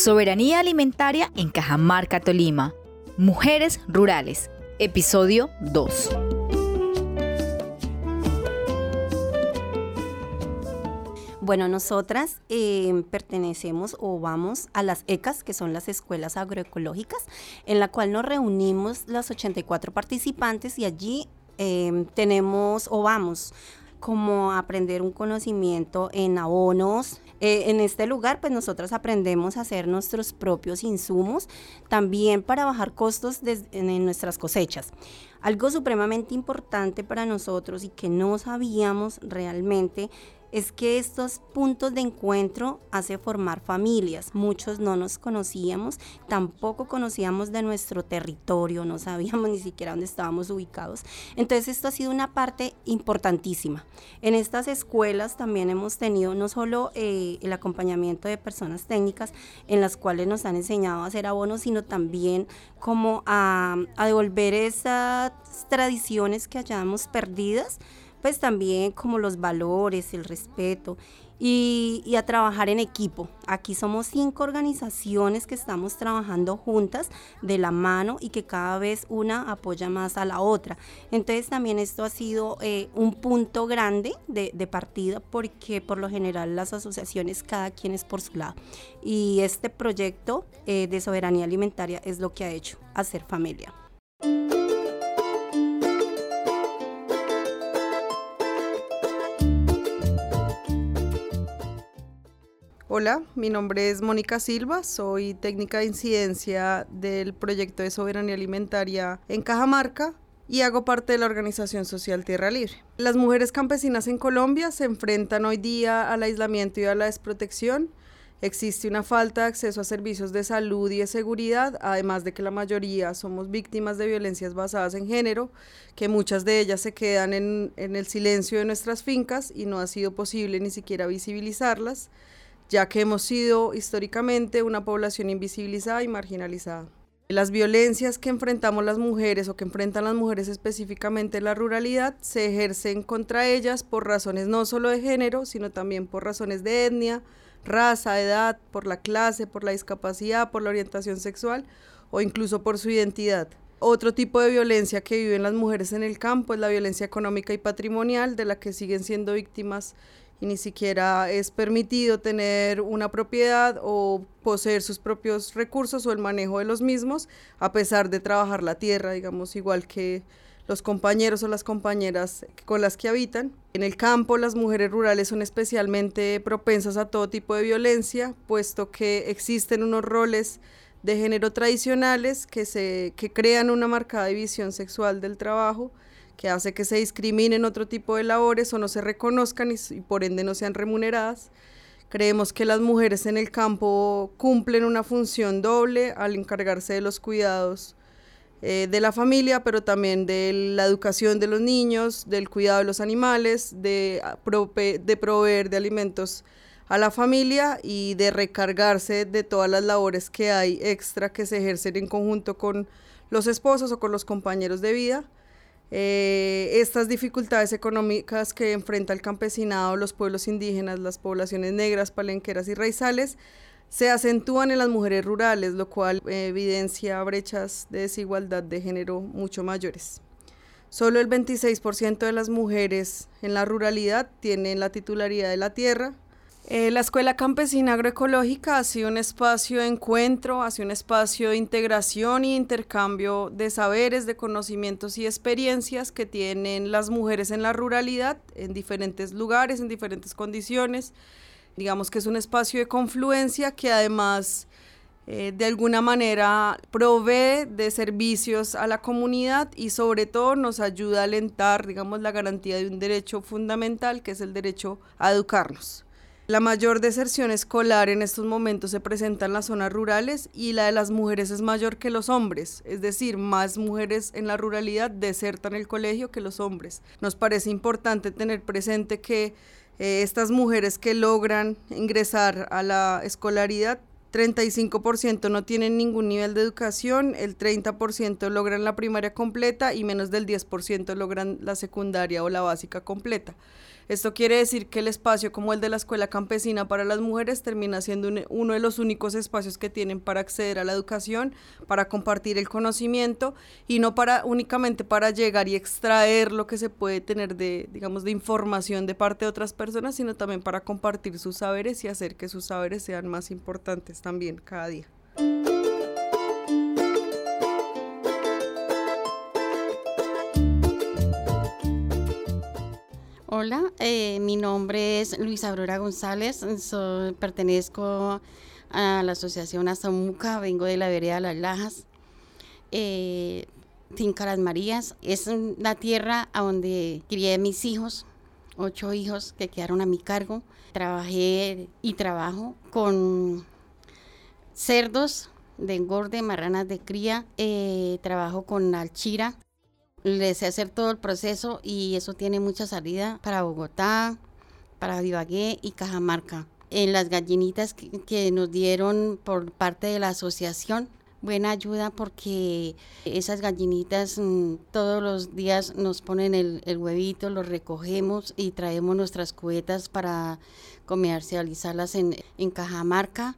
Soberanía Alimentaria en Cajamarca, Tolima. Mujeres Rurales. Episodio 2. Bueno, nosotras eh, pertenecemos o vamos a las ECAS, que son las escuelas agroecológicas, en la cual nos reunimos las 84 participantes y allí eh, tenemos o vamos como aprender un conocimiento en abonos. Eh, en este lugar, pues nosotros aprendemos a hacer nuestros propios insumos, también para bajar costos en nuestras cosechas. Algo supremamente importante para nosotros y que no sabíamos realmente es que estos puntos de encuentro hace formar familias. Muchos no nos conocíamos, tampoco conocíamos de nuestro territorio, no sabíamos ni siquiera dónde estábamos ubicados. Entonces esto ha sido una parte importantísima. En estas escuelas también hemos tenido no solo eh, el acompañamiento de personas técnicas en las cuales nos han enseñado a hacer abonos, sino también como a, a devolver esas tradiciones que hayamos perdidas pues también como los valores, el respeto y, a trabajar en equipo. Aquí somos cinco organizaciones que estamos trabajando juntas de la mano y que cada vez una apoya más a la otra. Entonces también esto ha sido eh, un punto grande de, partida porque por lo general las asociaciones cada quien es por su lado. Y este proyecto eh, de soberanía alimentaria es lo que ha hecho hacer familia. Hola, mi nombre es Mónica Silva, soy técnica de incidencia del proyecto de soberanía alimentaria en Cajamarca y hago parte de la organización social Tierra Libre. Las mujeres campesinas en Colombia se enfrentan hoy día al aislamiento y a la desprotección. Existe una falta de acceso a servicios de salud y de seguridad, además de que la mayoría somos víctimas de violencias basadas en género, que muchas de ellas se quedan en, en el silencio de nuestras fincas y no ha sido posible ni siquiera visibilizarlas ya que hemos sido históricamente una población invisibilizada y marginalizada. Las violencias que enfrentamos las mujeres o que enfrentan las mujeres específicamente en la ruralidad se ejercen contra ellas por razones no solo de género, sino también por razones de etnia, raza, edad, por la clase, por la discapacidad, por la orientación sexual o incluso por su identidad. Otro tipo de violencia que viven las mujeres en el campo es la violencia económica y patrimonial de la que siguen siendo víctimas y ni siquiera es permitido tener una propiedad o poseer sus propios recursos o el manejo de los mismos, a pesar de trabajar la tierra, digamos, igual que los compañeros o las compañeras con las que habitan. En el campo, las mujeres rurales son especialmente propensas a todo tipo de violencia, puesto que existen unos roles de género tradicionales que, se, que crean una marcada división sexual del trabajo que hace que se discriminen otro tipo de labores o no se reconozcan y, por ende no sean remuneradas. Creemos que las mujeres en el campo cumplen una función doble al encargarse de los cuidados eh, de la familia, pero también de la educación de los niños, del cuidado de los animales, de, de proveer de alimentos a la familia y de recargarse de todas las labores que hay extra que se ejercen en conjunto con los esposos o con los compañeros de vida. Eh, estas dificultades económicas que enfrenta el campesinado, los pueblos indígenas, las poblaciones negras, palenqueras y raizales, se acentúan en las mujeres rurales, lo cual evidencia brechas de desigualdad de género mucho mayores. Solo el 26% de las mujeres en la ruralidad tienen la titularidad de la tierra, eh, la Escuela Campesina Agroecológica ha sido un espacio de encuentro, ha sido un espacio de integración y intercambio de saberes, de conocimientos y experiencias que tienen las mujeres en la ruralidad, en diferentes lugares, en diferentes condiciones. Digamos que es un espacio de confluencia que además eh, de alguna manera provee de servicios a la comunidad y sobre todo nos ayuda a alentar, digamos, la garantía de un derecho fundamental que es el derecho a educarnos. La mayor deserción escolar en estos momentos se presenta en las zonas rurales y la de las mujeres es mayor que los hombres, es decir, más mujeres en la ruralidad desertan el colegio que los hombres. Nos parece importante tener presente que eh, estas mujeres que logran ingresar a la escolaridad 35% no tienen ningún nivel de educación, el 30% logran la primaria completa y menos del 10% logran la secundaria o la básica completa. Esto quiere decir que el espacio como el de la escuela campesina para las mujeres termina siendo uno de los únicos espacios que tienen para acceder a la educación, para compartir el conocimiento y no para únicamente para llegar y extraer lo que se puede tener de, digamos, de información de parte de otras personas, sino también para compartir sus saberes y hacer que sus saberes sean más importantes también cada día. Hola, eh, mi nombre es Luisa Aurora González, pertenezco a la Asociación Azamuca, vengo de la vereda Las Lajas. Eh, Finca Las Marías es la tierra a donde crié mis hijos, ocho hijos que quedaron a mi cargo. Trabajé y trabajo con cerdos de engorde, marranas de cría, eh, trabajo con alchira, les sé hacer todo el proceso y eso tiene mucha salida para Bogotá, para Vivagué y Cajamarca. En las gallinitas que, nos dieron por parte de la asociación, buena ayuda porque esas gallinitas mm, todos los días nos ponen el, huevito, los recogemos y traemos nuestras cubetas para comercializarlas en, en Cajamarca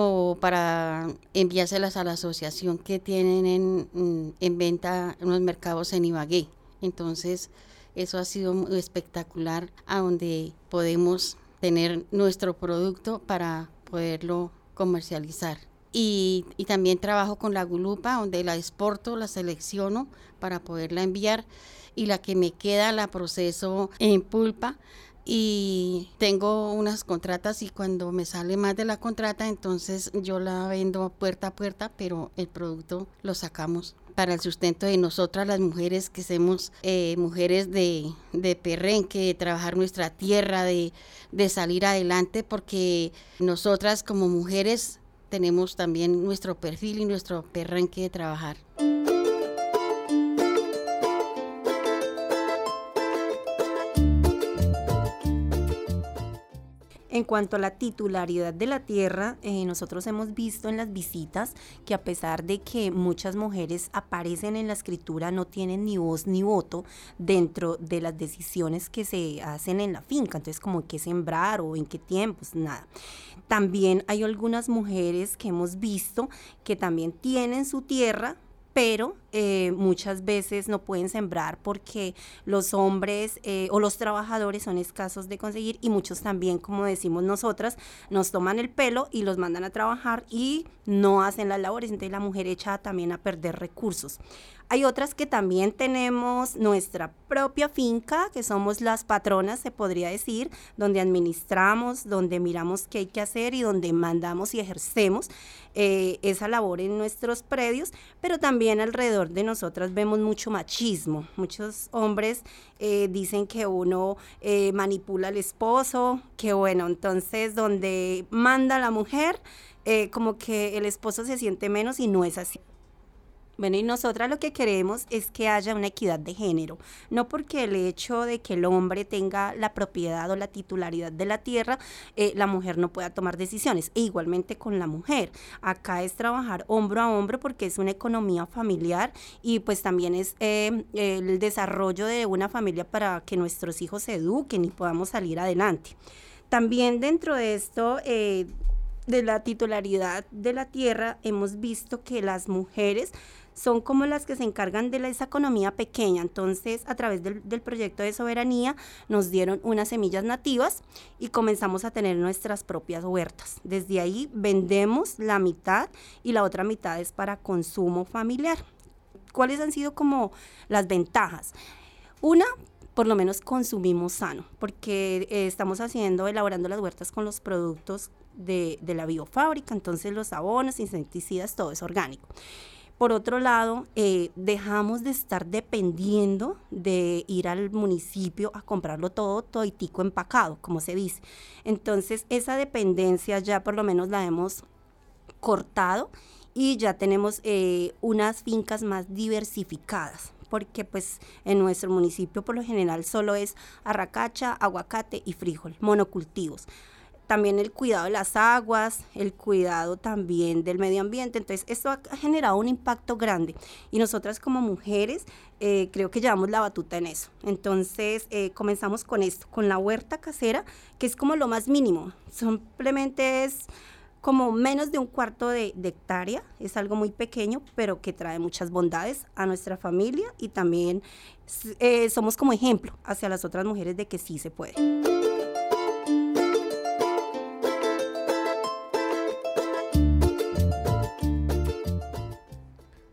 o para enviárselas a la asociación que tienen en, mm, en venta en los mercados en Ibagué. Entonces, eso ha sido muy espectacular, a donde podemos tener nuestro producto para poderlo comercializar. Y, y, también trabajo con la gulupa, donde la exporto, la selecciono para poderla enviar y la que me queda la proceso en pulpa y tengo unas contratas y cuando me sale más de la contrata, entonces yo la vendo puerta a puerta, pero el producto lo sacamos para el sustento de nosotras las mujeres que somos eh, mujeres de, de perrenque, de trabajar nuestra tierra, de, de salir adelante, porque nosotras como mujeres tenemos también nuestro perfil y nuestro perrenque de trabajar. En cuanto a la titularidad de la tierra, eh, nosotros hemos visto en las visitas que a pesar de que muchas mujeres aparecen en la escritura, no tienen ni voz ni voto dentro de las decisiones que se hacen en la finca. Entonces, como qué sembrar o en qué tiempos, nada. También hay algunas mujeres que hemos visto que también tienen su tierra, pero eh, muchas veces no pueden sembrar porque los hombres eh, o los trabajadores son escasos de conseguir y muchos también, como decimos nosotras, nos toman el pelo y los mandan a trabajar y no hacen las labores, entonces la mujer echa también a perder recursos. Hay otras que también tenemos nuestra propia finca, que somos las patronas, se podría decir, donde administramos, donde miramos qué hay que hacer y donde mandamos y ejercemos eh, esa labor en nuestros predios, pero también alrededor de nosotras vemos mucho machismo. Muchos hombres eh, dicen que uno eh, manipula al esposo, que bueno, entonces donde manda la mujer, como que el esposo se siente menos y no es así. Bueno, y nosotras lo que queremos es que haya una equidad de género, no porque el hecho de que el hombre tenga la propiedad o la titularidad de la tierra, eh, la mujer no pueda tomar decisiones, e igualmente con la mujer. Acá es trabajar hombro a hombro porque es una economía familiar y pues también es eh, el desarrollo de una familia para que nuestros hijos se eduquen y podamos salir adelante. También dentro de esto... Eh, de la titularidad de la tierra, hemos visto que las mujeres son como las que se encargan de esa economía pequeña. Entonces, a través del, proyecto de soberanía, nos dieron unas semillas nativas y comenzamos a tener nuestras propias huertas. Desde ahí vendemos la mitad y la otra mitad es para consumo familiar. ¿Cuáles han sido como las ventajas? Una, por lo menos consumimos sano, porque eh, estamos haciendo, elaborando las huertas con los productos de, de la biofábrica, entonces los abonos, insecticidas, todo es orgánico. Por otro lado, eh, dejamos de estar dependiendo de ir al municipio a comprarlo todo, toitico empacado, como se dice. Entonces, esa dependencia ya por lo menos la hemos cortado y ya tenemos eh, unas fincas más diversificadas porque pues en nuestro municipio por lo general solo es arracacha, aguacate y frijol, monocultivos también el cuidado de las aguas, el cuidado también del medio ambiente. Entonces, esto ha generado un impacto grande y nosotras como mujeres eh, creo que llevamos la batuta en eso. Entonces, eh, comenzamos con esto, con la huerta casera, que es como lo más mínimo. Simplemente es como menos de un cuarto de, hectárea, es algo muy pequeño, pero que trae muchas bondades a nuestra familia y también eh, somos como ejemplo hacia las otras mujeres de que sí se puede.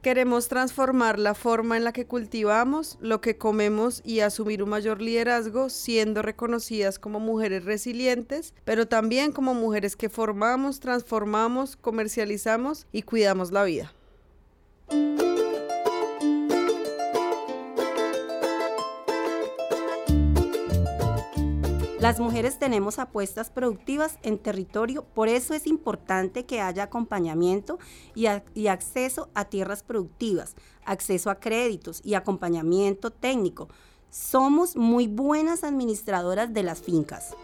Queremos transformar la forma en la que cultivamos, lo que comemos y asumir un mayor liderazgo, siendo reconocidas como mujeres resilientes, pero también como mujeres que formamos, transformamos, comercializamos y cuidamos la vida. Las mujeres tenemos apuestas productivas en territorio, por eso es importante que haya acompañamiento y, acceso a tierras productivas, acceso a créditos y acompañamiento técnico. Somos muy buenas administradoras de las fincas.